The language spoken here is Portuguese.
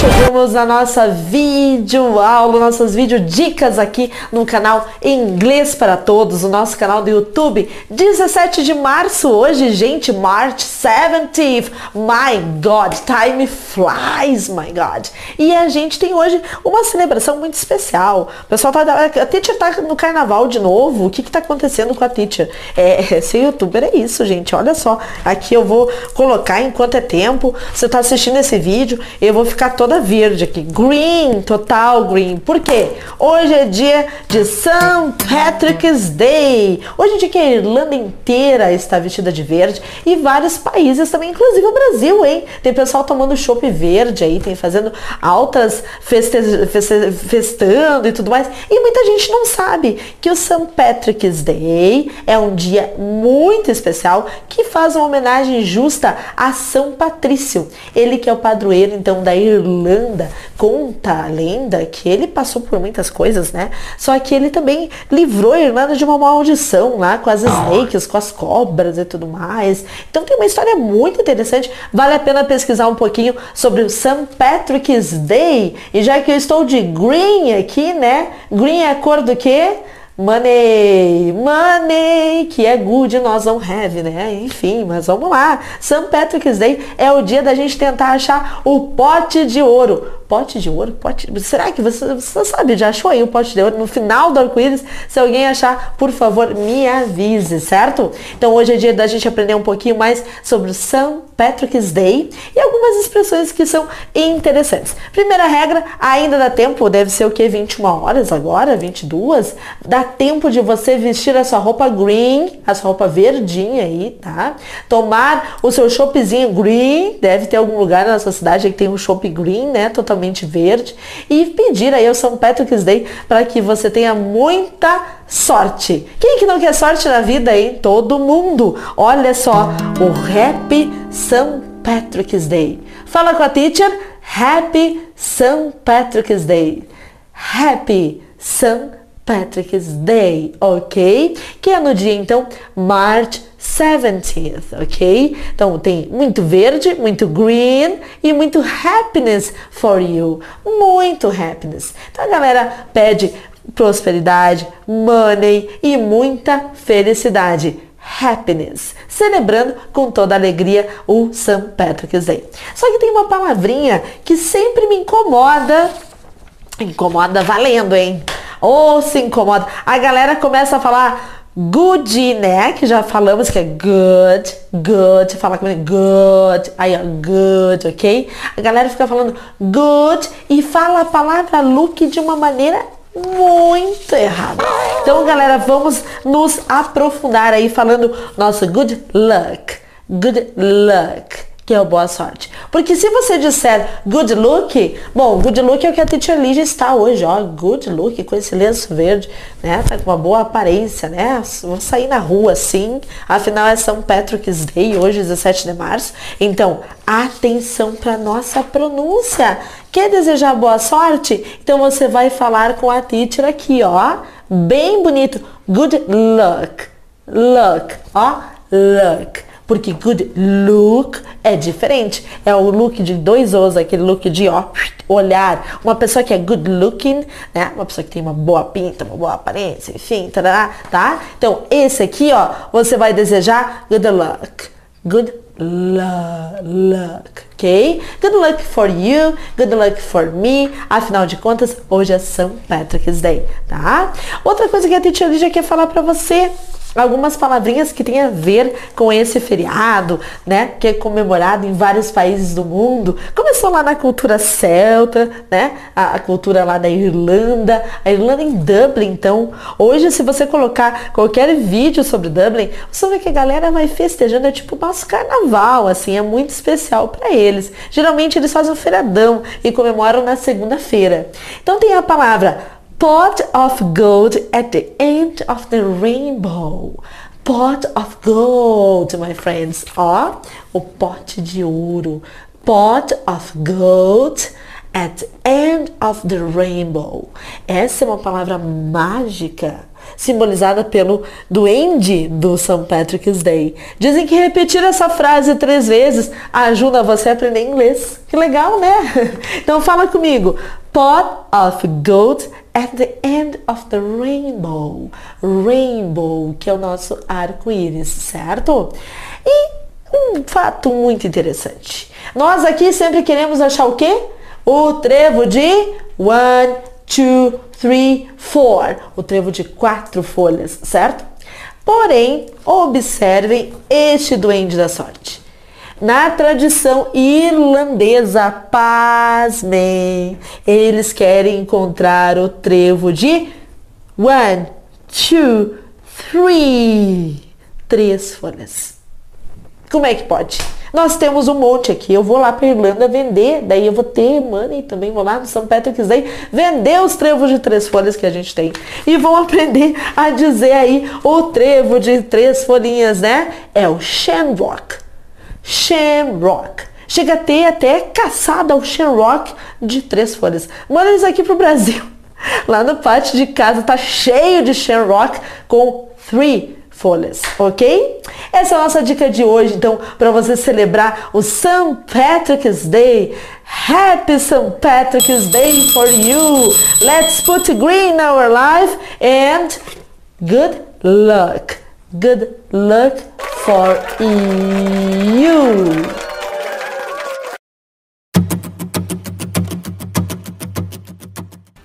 chegamos na nossa vídeo aula, nossas vídeo dicas aqui no canal Inglês para Todos, o nosso canal do YouTube. 17 de março hoje, gente, March 17th. My God, time flies, my God. E a gente tem hoje uma celebração muito especial. O pessoal tá, a teacher tá no carnaval de novo. O que que tá acontecendo com a teacher? É, ser youtuber é isso, gente. Olha só, aqui eu vou colocar enquanto é tempo. Você tá assistindo esse vídeo, eu vou ficar toda verde aqui. Green, total green. Por quê? Hoje é dia de St. Patrick's Day. Hoje é dia que a Irlanda inteira está vestida de verde e vários países também, inclusive o Brasil, hein? Tem pessoal tomando chopp verde aí, tem fazendo altas feste, feste, festando e tudo mais. E muita gente não sabe que o St. Patrick's Day é um dia muito especial que faz uma homenagem justa a São Patrício. Ele que é o padroeiro então da Irlanda, conta a lenda que ele passou por muitas coisas, né? Só que ele também livrou a Irlanda de uma maldição lá com as snakes, com as cobras e tudo mais. Então tem uma história muito interessante, vale a pena pesquisar um pouquinho sobre o St. Patrick's Day. E já que eu estou de green aqui, né? Green é a cor do quê? Money, money, que é good, nós não have, né? Enfim, mas vamos lá. St. Patrick's Day é o dia da gente tentar achar o pote de ouro pote de ouro, pote. Será que você, você sabe? Já achou aí o pote de ouro no final do arco-íris? Se alguém achar, por favor, me avise, certo? Então hoje é dia da gente aprender um pouquinho mais sobre o St. Patrick's Day e algumas expressões que são interessantes. Primeira regra, ainda dá tempo, deve ser o que? 21 horas agora, 22? Dá tempo de você vestir a sua roupa green, a sua roupa verdinha aí, tá? Tomar o seu choppzinho green, deve ter algum lugar na sua cidade que tem um chopp green, né? Totalmente totalmente verde e pedir aí ao São Patrick's Day para que você tenha muita sorte. Quem que não quer sorte na vida, hein? Todo mundo. Olha só, o Happy São Patrick's Day. Fala com a teacher, Happy São Patrick's Day. Happy São Patrick's Day, ok? Que é no dia então March 17th, ok? Então tem muito verde, muito green e muito happiness for you. Muito happiness. Então a galera pede prosperidade, money e muita felicidade happiness, celebrando com toda alegria o St. Patrick's Day. Só que tem uma palavrinha que sempre me incomoda, incomoda valendo, hein? Ou se incomoda. A galera começa a falar Good, né? Que já falamos que é good, good. Fala comigo, good. Aí, ó, good, ok? A galera fica falando good e fala a palavra look de uma maneira muito errada. Então, galera, vamos nos aprofundar aí falando nosso good luck. Good luck o boa sorte. Porque se você disser good look, bom, good look é o que a teacher Lígia está hoje, ó, good look, com esse lenço verde, né, tá com uma boa aparência, né, vamos sair na rua assim, afinal é São Patrick's Day, hoje 17 de março, então, atenção para nossa pronúncia. Quer desejar boa sorte? Então você vai falar com a teacher aqui, ó, bem bonito, good luck, luck, ó, luck porque good look é diferente. É o look de dois os, aquele look de ó, olhar. Uma pessoa que é good looking, né? Uma pessoa que tem uma boa pinta, uma boa aparência, enfim, tarará, tá? Então, esse aqui, ó, você vai desejar good luck. Good luck, ok? Good luck for you, good luck for me. Afinal de contas, hoje é São Patrick's Day, tá? Outra coisa que a Tia já quer falar para você algumas palavrinhas que têm a ver com esse feriado, né, que é comemorado em vários países do mundo. Começou lá na cultura celta, né, a, a, cultura lá da Irlanda, a Irlanda em Dublin. Então, hoje se você colocar qualquer vídeo sobre Dublin, você ver que a galera vai festejando, é tipo nosso carnaval, assim, é muito especial para eles. Geralmente eles fazem um feriadão e comemoram na segunda-feira. Então tem a palavra pot of gold at the end of the rainbow. Pot of gold, my friends. Ó, o pote de ouro. Pot of gold at end of the rainbow. Essa é uma palavra mágica simbolizada pelo duende do St. Patrick's Day. Dizem que repetir essa frase três vezes ajuda você a aprender inglês. Que legal, né? Então fala comigo. Pot of gold at the end of the rainbow. Rainbow, que é o nosso arco-íris, certo? E um fato muito interessante. Nós aqui sempre queremos achar o quê? O trevo de one, two, three, four. O trevo de quatro folhas, certo? Porém, observem este duende da sorte. Na tradição irlandesa, pasmem, eles querem encontrar o trevo de one, two, three. Três folhas. Como é que pode? Nós temos um monte aqui. Eu vou lá para Irlanda vender, daí eu vou ter money também, vou lá no São Patrick's Day vender os trevos de três folhas que a gente tem. E vão aprender a dizer aí o trevo de três folhinhas, né? É o Shamrock. Shamrock. Chega a ter até caçada o Shamrock de três folhas. Manda eles aqui pro Brasil. Lá no pátio de casa tá cheio de Shamrock com three folhas, ok? Essa é a nossa dica de hoje, então, para você celebrar o St. Patrick's Day. Happy St. Patrick's Day for you! Let's put green in our life and good luck! Good luck for you!